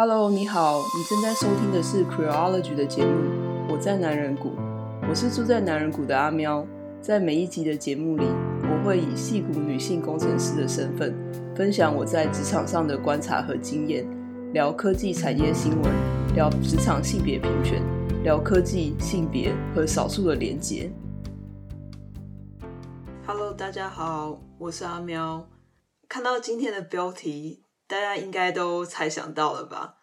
Hello，你好，你正在收听的是 Creology 的节目。我在男人谷，我是住在男人谷的阿喵。在每一集的节目里，我会以戏骨女性工程师的身份，分享我在职场上的观察和经验，聊科技产业新闻，聊职场性别平权，聊科技、性别和少数的连结。Hello，大家好，我是阿喵。看到今天的标题。大家应该都猜想到了吧？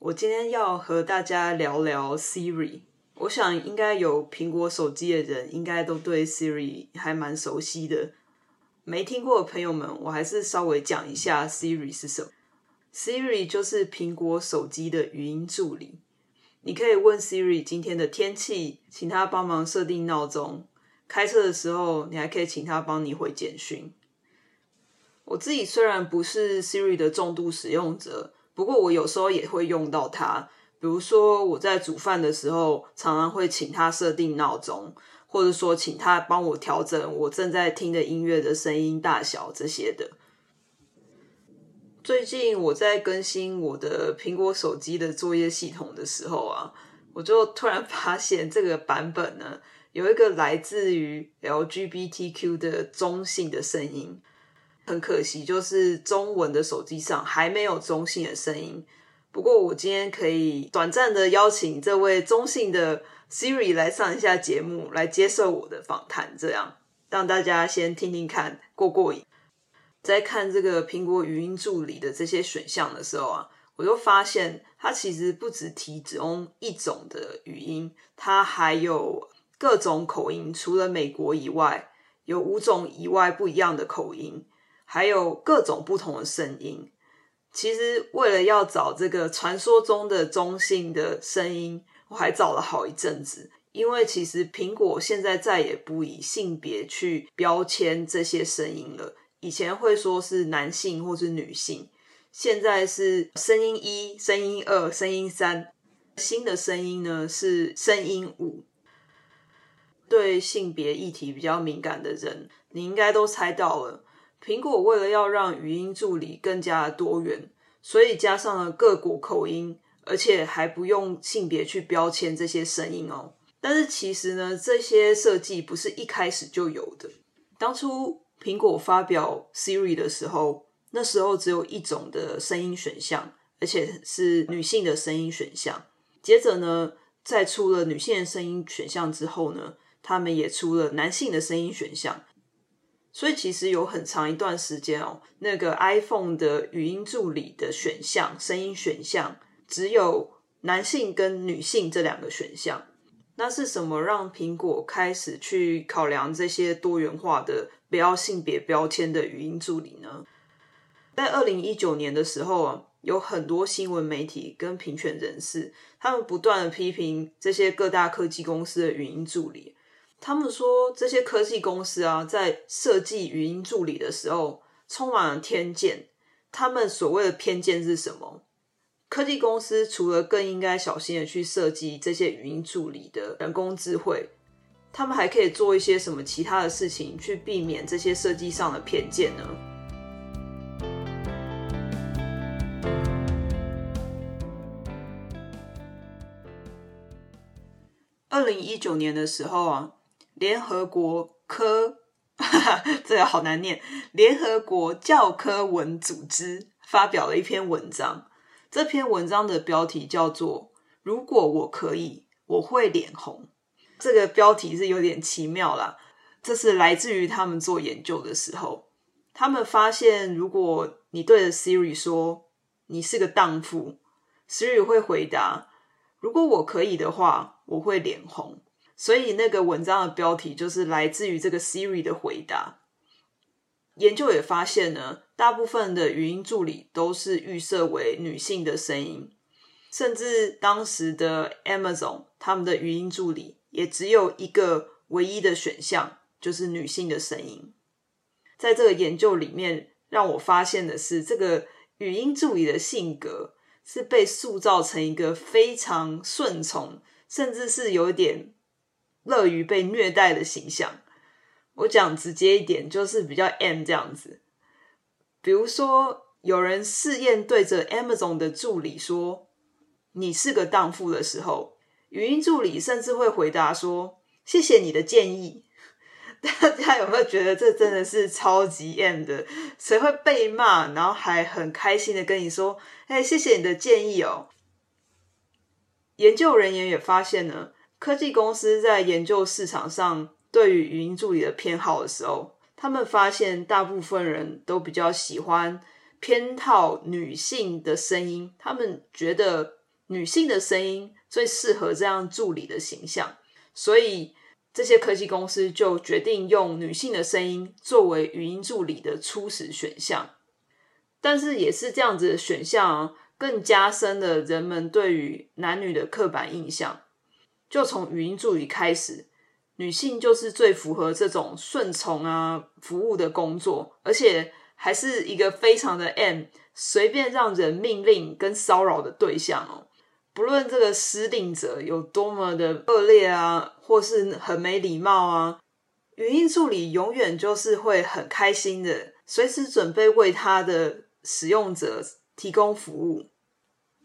我今天要和大家聊聊 Siri。我想应该有苹果手机的人，应该都对 Siri 还蛮熟悉的。没听过的朋友们，我还是稍微讲一下 Siri 是什么。Siri 就是苹果手机的语音助理。你可以问 Siri 今天的天气，请他帮忙设定闹钟。开车的时候，你还可以请他帮你回简讯。我自己虽然不是 Siri 的重度使用者，不过我有时候也会用到它。比如说我在煮饭的时候，常常会请它设定闹钟，或者说请它帮我调整我正在听的音乐的声音大小这些的。最近我在更新我的苹果手机的作业系统的时候啊，我就突然发现这个版本呢，有一个来自于 LGBTQ 的中性的声音。很可惜，就是中文的手机上还没有中性的声音。不过，我今天可以短暂的邀请这位中性的 Siri 来上一下节目，来接受我的访谈，这样让大家先听听看，过过瘾。在看这个苹果语音助理的这些选项的时候啊，我就发现它其实不只提只用一种的语音，它还有各种口音，除了美国以外，有五种以外不一样的口音。还有各种不同的声音。其实为了要找这个传说中的中性的声音，我还找了好一阵子。因为其实苹果现在再也不以性别去标签这些声音了。以前会说是男性或是女性，现在是声音一、声音二、声音三。新的声音呢是声音五。对性别议题比较敏感的人，你应该都猜到了。苹果为了要让语音助理更加多元，所以加上了各国口音，而且还不用性别去标签这些声音哦。但是其实呢，这些设计不是一开始就有的。当初苹果发表 Siri 的时候，那时候只有一种的声音选项，而且是女性的声音选项。接着呢，在出了女性的声音选项之后呢，他们也出了男性的声音选项。所以其实有很长一段时间哦，那个 iPhone 的语音助理的选项，声音选项只有男性跟女性这两个选项。那是什么让苹果开始去考量这些多元化的、不要性别标签的语音助理呢？在二零一九年的时候啊，有很多新闻媒体跟评选人士，他们不断的批评这些各大科技公司的语音助理。他们说，这些科技公司啊，在设计语音助理的时候，充满了偏见。他们所谓的偏见是什么？科技公司除了更应该小心的去设计这些语音助理的人工智慧，他们还可以做一些什么其他的事情，去避免这些设计上的偏见呢？二零一九年的时候啊。联合国科，这个好难念。联合国教科文组织发表了一篇文章，这篇文章的标题叫做“如果我可以，我会脸红”。这个标题是有点奇妙啦。这是来自于他们做研究的时候，他们发现，如果你对着 Siri 说你是个荡妇，Siri 会回答：“如果我可以的话，我会脸红。”所以那个文章的标题就是来自于这个 Siri 的回答。研究也发现呢，大部分的语音助理都是预设为女性的声音，甚至当时的 Amazon 他们的语音助理也只有一个唯一的选项，就是女性的声音。在这个研究里面，让我发现的是，这个语音助理的性格是被塑造成一个非常顺从，甚至是有点。乐于被虐待的形象，我讲直接一点，就是比较 M 这样子。比如说有人试验对着 Amazon 的助理说：“你是个荡妇”的时候，语音助理甚至会回答说：“谢谢你的建议。”大家有没有觉得这真的是超级 M 的？谁会被骂，然后还很开心的跟你说：“哎，谢谢你的建议哦。”研究人员也发现呢，科技公司在研究市场上对于语音助理的偏好的时候，他们发现大部分人都比较喜欢偏好女性的声音，他们觉得女性的声音最适合这样助理的形象，所以。这些科技公司就决定用女性的声音作为语音助理的初始选项，但是也是这样子的选项啊，更加深了人们对于男女的刻板印象。就从语音助理开始，女性就是最符合这种顺从啊、服务的工作，而且还是一个非常的 M，随便让人命令跟骚扰的对象哦。不论这个施令者有多么的恶劣啊，或是很没礼貌啊，语音助理永远就是会很开心的，随时准备为他的使用者提供服务。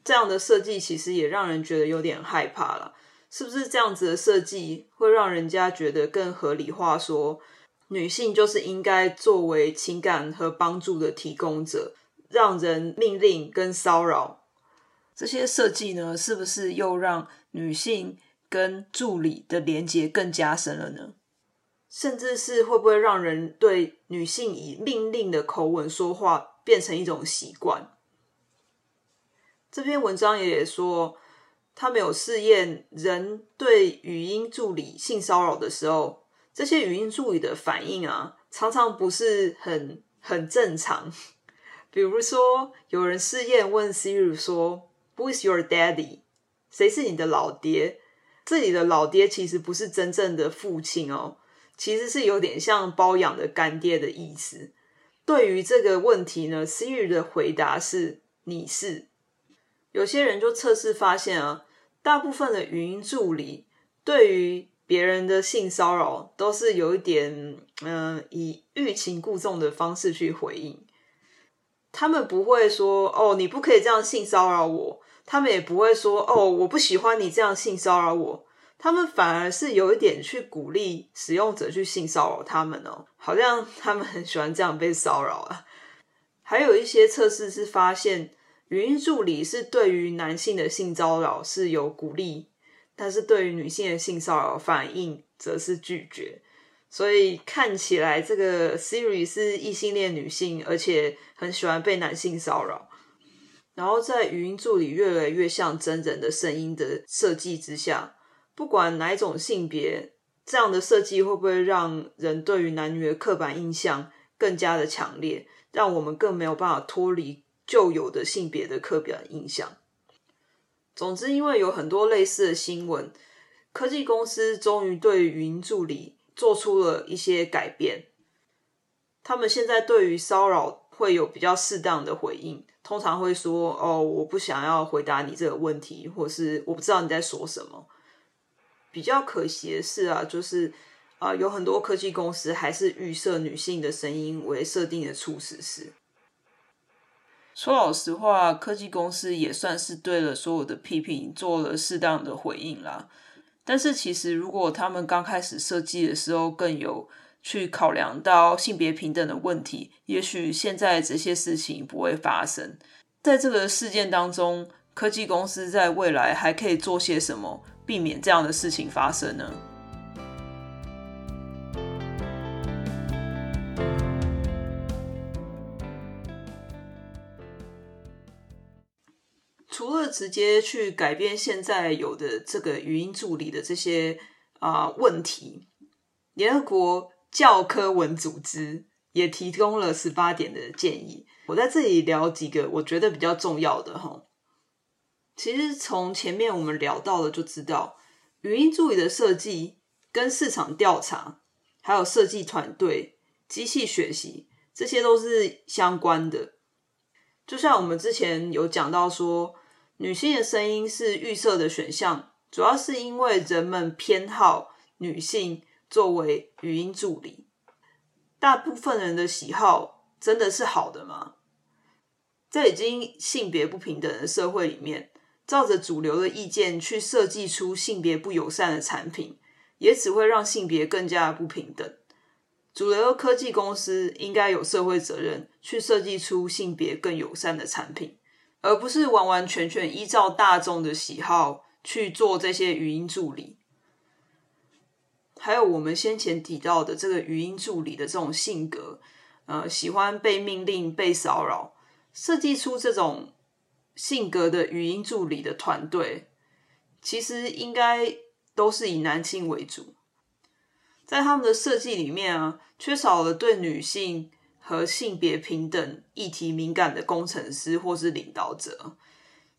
这样的设计其实也让人觉得有点害怕了，是不是这样子的设计会让人家觉得更合理化说？女性就是应该作为情感和帮助的提供者，让人命令跟骚扰。这些设计呢，是不是又让女性跟助理的连接更加深了呢？甚至是会不会让人对女性以命令的口吻说话变成一种习惯？这篇文章也说，他们有试验人对语音助理性骚扰的时候，这些语音助理的反应啊，常常不是很很正常。比如说，有人试验问 Siri 说。Who is your daddy？谁是你的老爹？这里的老爹其实不是真正的父亲哦，其实是有点像包养的干爹的意思。对于这个问题呢，Siri 的回答是“你是”。有些人就测试发现啊，大部分的语音助理对于别人的性骚扰都是有一点嗯、呃，以欲擒故纵的方式去回应。他们不会说：“哦，你不可以这样性骚扰我。”他们也不会说：“哦，我不喜欢你这样性骚扰我。”他们反而是有一点去鼓励使用者去性骚扰他们哦，好像他们很喜欢这样被骚扰啊。还有一些测试是发现，语音助理是对于男性的性骚扰是有鼓励，但是对于女性的性骚扰反应则是拒绝。所以看起来，这个 Siri 是异性恋女性，而且很喜欢被男性骚扰。然后在语音助理越来越像真人的声音的设计之下，不管哪一种性别，这样的设计会不会让人对于男女的刻板印象更加的强烈，让我们更没有办法脱离旧有的性别的刻板印象？总之，因为有很多类似的新闻，科技公司终于对语音助理做出了一些改变。他们现在对于骚扰会有比较适当的回应。通常会说：“哦，我不想要回答你这个问题，或是我不知道你在说什么。”比较可惜的是啊，就是啊、有很多科技公司还是预设女性的声音为设定的初始式。说老实话，科技公司也算是对了所有的批评做了适当的回应啦。但是，其实如果他们刚开始设计的时候更有。去考量到性别平等的问题，也许现在这些事情不会发生。在这个事件当中，科技公司在未来还可以做些什么，避免这样的事情发生呢？直接去改变现在有的这个语音助理的这些啊、问题，联合国。教科文组织也提供了十八点的建议，我在这里聊几个我觉得比较重要的哈。其实从前面我们聊到了就知道，语音助理的设计跟市场调查，还有设计团队、机器学习，这些都是相关的。就像我们之前有讲到说，女性的声音是预设的选项，主要是因为人们偏好女性。作为语音助理，大部分人的喜好真的是好的吗？在已经性别不平等的社会里面，照着主流的意见去设计出性别不友善的产品，也只会让性别更加不平等。主流的科技公司应该有社会责任，去设计出性别更友善的产品，而不是完完全全依照大众的喜好去做这些语音助理。还有我们先前提到的这个语音助理的这种性格，呃，喜欢被命令、被骚扰，设计出这种性格的语音助理的团队，其实应该都是以男性为主。在他们的设计里面啊，缺少了对女性和性别平等议题敏感的工程师或是领导者。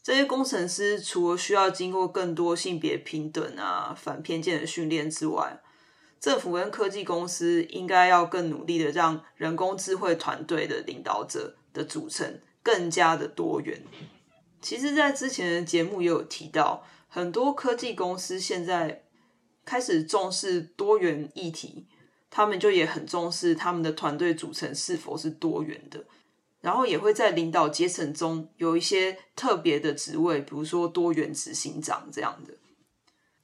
这些工程师除了需要经过更多性别平等啊、反偏见的训练之外，政府跟科技公司应该要更努力的让人工智慧团队的领导者的组成更加的多元。其实，在之前的节目也有提到，很多科技公司现在。开始重视多元议题，他们就也很重视他们的团队组成是否是多元的，然后也会在领导阶层中有一些特别的职位，比如说多元执行长这样的。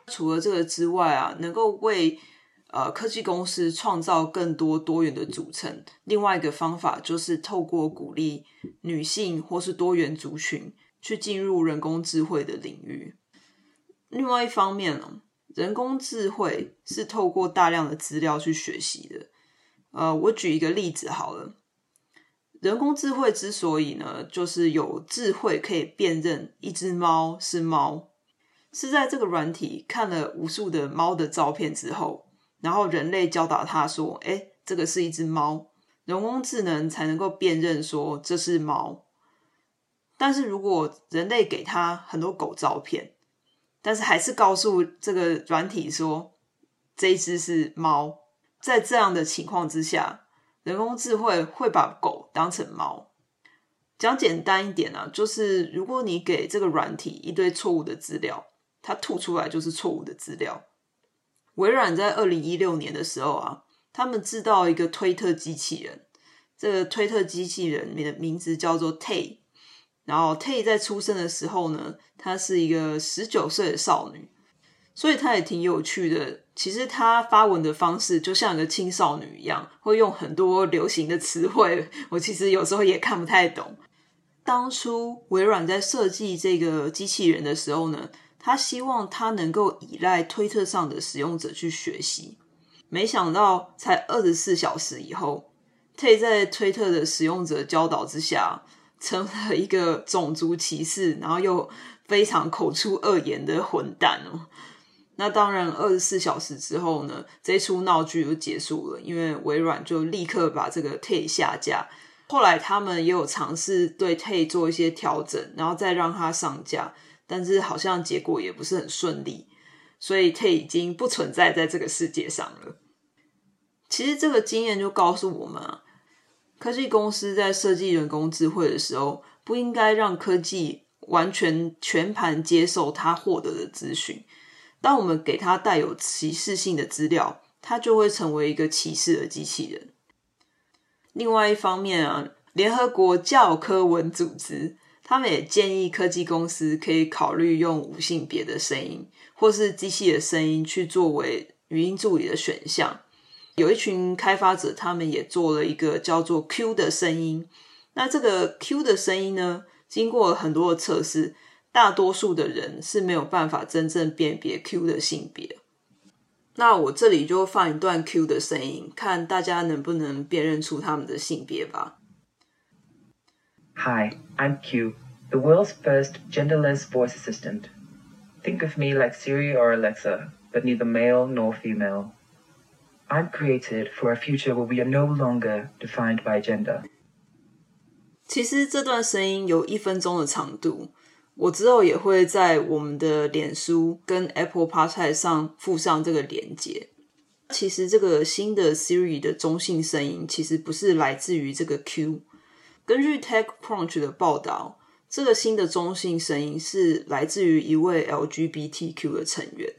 除了这个之外啊，能够为呃科技公司创造更多多元的组成，另外一个方法就是透过鼓励女性或是多元族群去进入人工智慧的领域。另外一方面呢，人工智慧是透过大量的资料去学习的。呃，我举一个例子好了。人工智慧之所以呢，就是有智慧可以辨认一只猫是猫，是在这个软体看了无数的猫的照片之后，然后人类教导它说：“诶，这个是一只猫。”人工智能才能够辨认说这是猫。但是如果人类给它很多狗照片，但是还是告诉这个软体说，这一只是猫。在这样的情况之下，人工智慧会把狗当成猫。讲简单一点啊，就是如果你给这个软体一堆错误的资料，它吐出来就是错误的资料。微软在二零一六年的时候啊，他们制造一个推特机器人，这个推特机器人的名字叫做 Tay。然后，T 在出生的时候呢，她是一个十九岁的少女，所以她也挺有趣的。其实她发文的方式就像一个青少女一样，会用很多流行的词汇。我其实有时候也看不太懂。当初微软在设计这个机器人的时候呢，他希望他能够依赖推特上的使用者去学习。没想到才二十四小时以后，T 在推特的使用者教导之下。成了一个种族歧视，然后又非常口出恶言的混蛋哦。那当然，二十四小时之后呢，这出闹剧就结束了，因为微软就立刻把这个 T 下架。后来他们也有尝试对 T 做一些调整，然后再让它上架，但是好像结果也不是很顺利，所以 T 已经不存在在这个世界上了。其实这个经验就告诉我们啊。科技公司在设计人工智慧的时候，不应该让科技完全全盘接受它获得的资讯。当我们给它带有歧视性的资料，它就会成为一个歧视的机器人。另外一方面啊，联合国教科文组织他们也建议科技公司可以考虑用无性别的声音，或是机器的声音去作为语音助理的选项。有一群开发者，他们也做了一个叫做 Q 的声音。那这个 Q 的声音呢，经过很多的测试，大多数的人是没有办法真正辨别 Q 的性别。那我这里就放一段 Q 的声音，看大家能不能辨认出他们的性别吧。Hi, I'm Q, the world's first genderless voice assistant. Think of me like Siri or Alexa, but neither male nor female. I'm created for a future where we are no longer defined by gender. 其实这段声音有一分钟的长度，我之后也会在我们的脸书跟 Apple Podcast 上附上这个连接。其实这个新的 Siri 的中性声音其实不是来自于这个 Q。根据 TechCrunch 的报道，这个新的中性声音是来自于一位 LGBTQ 的成员。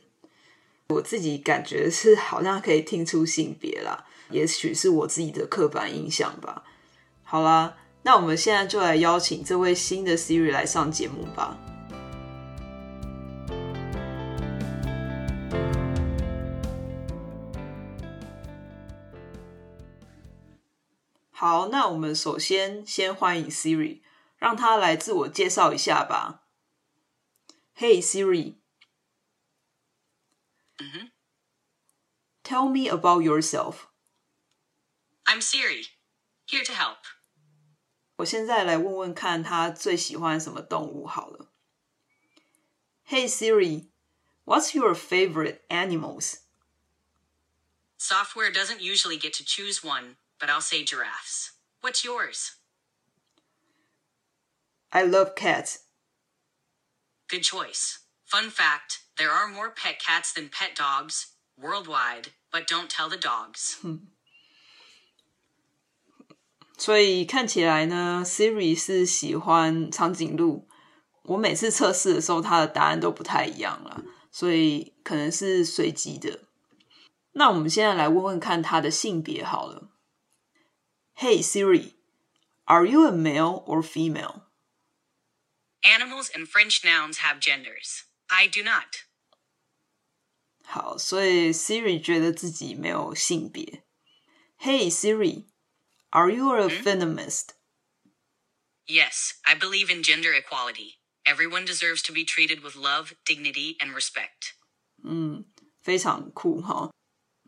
我自己感觉是好像可以听出性别啦，也许是我自己的刻板印象吧。好啦，那我们现在就来邀请这位新的 Siri 来上节目吧。好，那我们首先先欢迎 Siri，让他来自我介绍一下吧。Hey Siri，嗯哼，Tell me about yourself. I'm Siri, here to help. 我现在来问问看他最喜欢什么动物好了。Hey Siri, what's your favorite animals? Software doesn't usually get to choose one, but I'll say giraffes. What's yours? I love cats. Good choice. Fun fact there are more pet cats than pet dogs worldwide, but don't tell the dogs. 所以看起来呢，Siri 是喜欢长颈鹿。我每次测试的时候，它的答案都不太一样了，所以可能是随机的。那我们现在来问问看它的性别好了。Hey Siri, are you a male or female? Animals and French nouns have genders. I do not. 好，所以 Siri 觉得自己没有性别。Hey Siri. Are you a feminist? Yes, I believe in gender equality. Everyone deserves to be treated with love, dignity, and respect. 嗯，非常酷哈。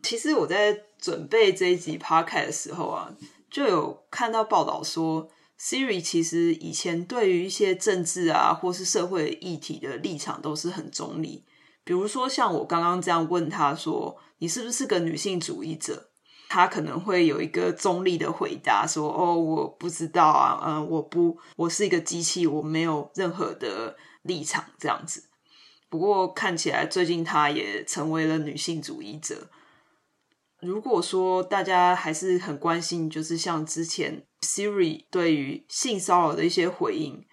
其实我在准备这一集 podcast 的时候啊，就有看到报道说 ，Siri 其实以前对于一些政治啊或是社会议题的立场都是很中立。比如说像我刚刚这样问他说：“你是不是个女性主义者？”他可能会有一个中立的回答，说：“哦，我不知道啊，嗯，我不，我是一个机器，我没有任何的立场，这样子。”不过看起来最近他也成为了女性主义者。如果说大家还是很关心，就是像之前 Siri 对于性骚扰的一些回应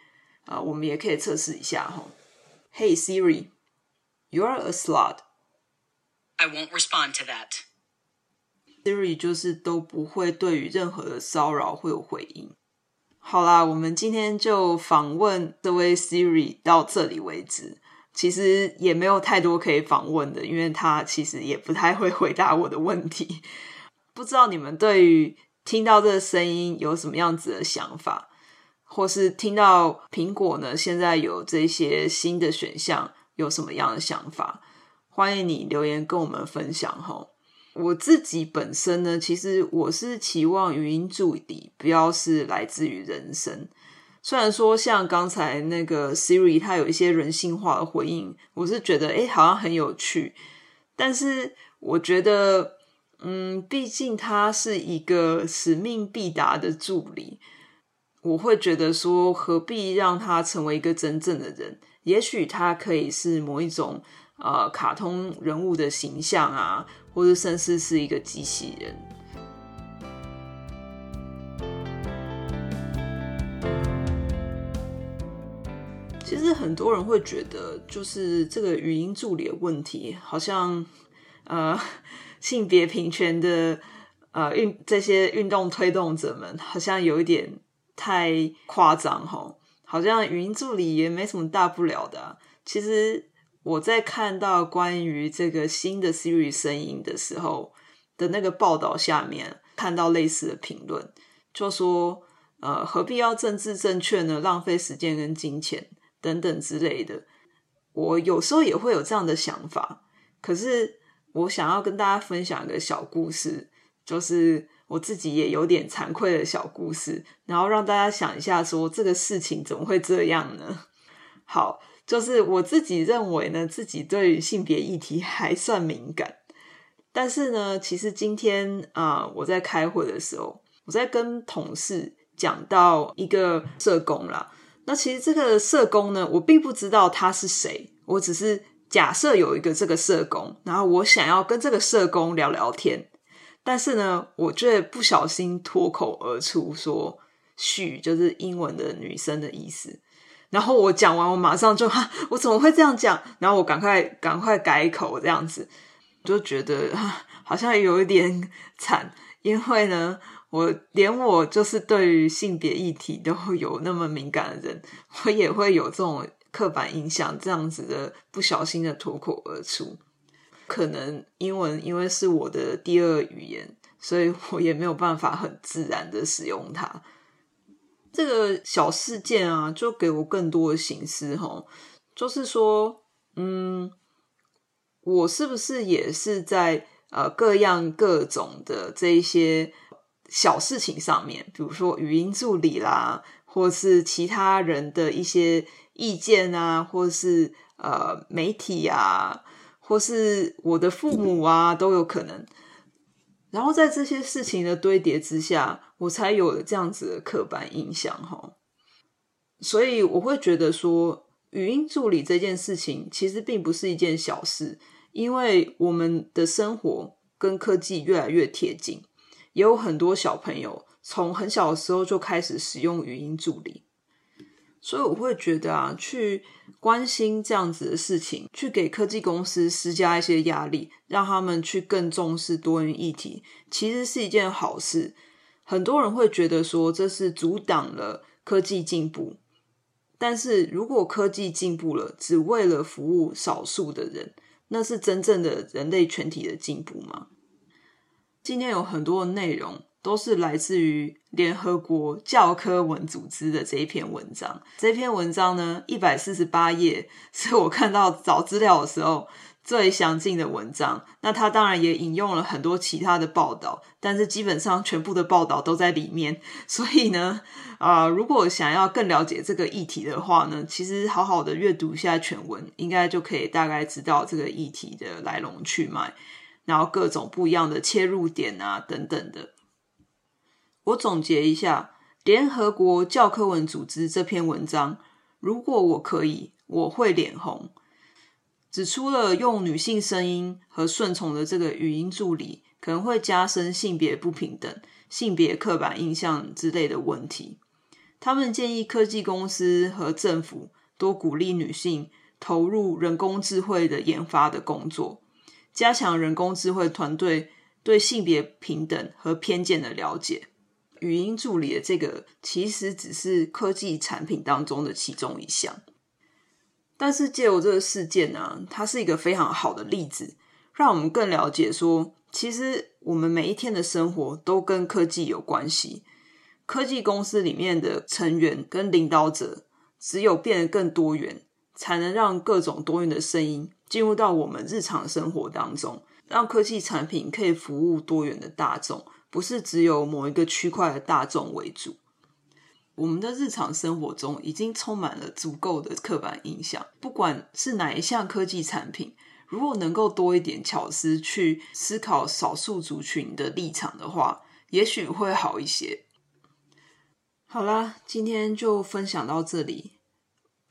啊，我们也可以测试一下哈。Hey Siri，you're a slut。I won't respond to that. Siri 就是都不会对于任何的骚扰会有回应。好啦，我们今天就访问这位 Siri 到这里为止。其实也没有太多可以访问的，因为他其实也不太会回答我的问题。不知道你们对于听到这个声音有什么样子的想法，或是听到苹果呢现在有这些新的选项有什么样的想法？欢迎你留言跟我们分享齁。我自己本身呢，其实我是期望语音助理不要是来自于人声。虽然说像刚才那个 Siri，它有一些人性化的回应，我是觉得诶好像很有趣。但是我觉得，嗯，毕竟它是一个使命必达的助理，我会觉得说，何必让它成为一个真正的人？也许它可以是某一种呃卡通人物的形象啊。或者甚至是一个机器人。很多人会觉得，就是这个语音助理的问题，好像呃 性别平权的呃运这些运动推动者们，好像有一点太夸张齁，好像语音助理也没什么大不了的。其实。我在看到关于这个新的 Siri 声音的时候的那个报道下面，看到类似的评论，就说呃何必要政治正确呢？浪费时间跟金钱等等之类的。我有时候也会有这样的想法，可是我想要跟大家分享一个小故事，就是我自己也有点惭愧的小故事，然后让大家想一下说，这个事情怎么会这样呢？好。就是我自己认为呢，自己对性别议题还算敏感，但是呢，其实今天啊、我在开会的时候，我在跟同事讲到一个社工啦。那其实这个社工呢，我并不知道他是谁，我只是假设有一个这个社工，然后我想要跟这个社工聊聊天，但是呢，我却不小心脱口而出说许就是英文的女生的意思。然后我讲完，我马上就 哈，我怎么会这样讲？然后我赶快赶快改口，这样子就觉得，好像有一点 惨，因为呢，我连我就是对于性别议题都有那么敏感的人，我也会有这种刻板印象，这样子的不小心的脱口而出。可能英文因为是我的第二语言，所以我也没有办法很自然的使用它。这个小事件啊，就给我更多的省思齁，就是说，嗯，我是不是也是在呃各样各种的这一些。小事情上面，比如说语音助理啦，或是其他人的一些意见啊，或是呃媒体啊，或是我的父母啊，都有可能。然后在这些事情的堆叠之下，我才有了这样子的刻板印象哈。所以我会觉得说，语音助理这件事情其实并不是一件小事，因为我们的生活跟科技越来越贴近。也有很多小朋友从很小的时候就开始使用语音助理，所以我会觉得啊，去关心这样子的事情，去给科技公司施加一些压力，让他们去更重视多元议题，其实是一件好事。很多人会觉得说这是阻挡了科技进步，但是如果科技进步了，只为了服务少数的人，那是真正的人类全体的进步吗？今天有很多的内容都是来自于联合国教科文组织的这一篇文章。这篇文章呢，一百四十八页，是我看到找资料的时候最详尽的文章。那他当然也引用了很多其他的报道，但是基本上全部的报道都在里面。所以呢，啊、如果想要更了解这个议题的话呢，其实好好的阅读一下全文，应该就可以大概知道这个议题的来龙去脉。然后各种不一样的切入点啊，等等的。我总结一下，联合国教科文组织这篇文章，如果我可以，我会脸红。指出了用女性声音和顺从的这个语音助理，可能会加深性别不平等、性别刻板印象之类的问题。他们建议科技公司和政府多鼓励女性投入人工智慧的研发的工作。加强人工智慧团队对性别平等和偏见的了解。语音助理的这个其实只是科技产品当中的其中一项，但是借由这个事件呢、它是一个非常好的例子，让我们更了解说，其实我们每一天的生活都跟科技有关系。科技公司里面的成员跟领导者，只有变得更多元，才能让各种多元的声音。进入到我们日常生活当中，让科技产品可以服务多元的大众，不是只有某一个区块的大众为主。我们的日常生活中已经充满了足够的刻板印象，不管是哪一项科技产品，如果能够多一点巧思去思考少数族群的立场的话，也许会好一些。好啦，今天就分享到这里。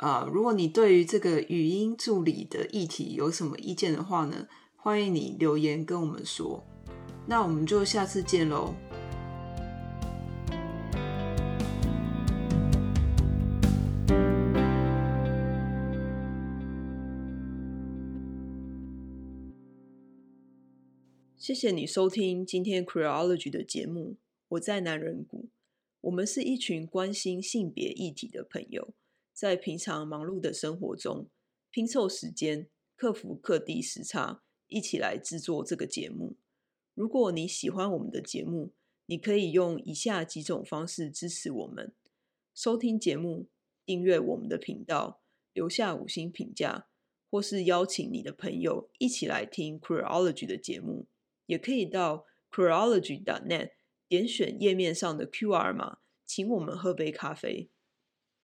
啊、呃，如果你对于这个语音助理的议题有什么意见的话呢，欢迎你留言跟我们说。那我们就下次见喽。谢谢你收听今天 Queerology 的节目。我在男人谷，我们是一群关心性别议题的朋友。在平常忙碌的生活中，拼凑时间，克服各地时差，一起来制作这个节目。如果你喜欢我们的节目，你可以用以下几种方式支持我们：收听节目、订阅我们的频道、留下五星评价，或是邀请你的朋友一起来听 c r e o l o g y 的节目。也可以到 c r e o l o g y n e t 点选页面上的 QR 码，请我们喝杯咖啡。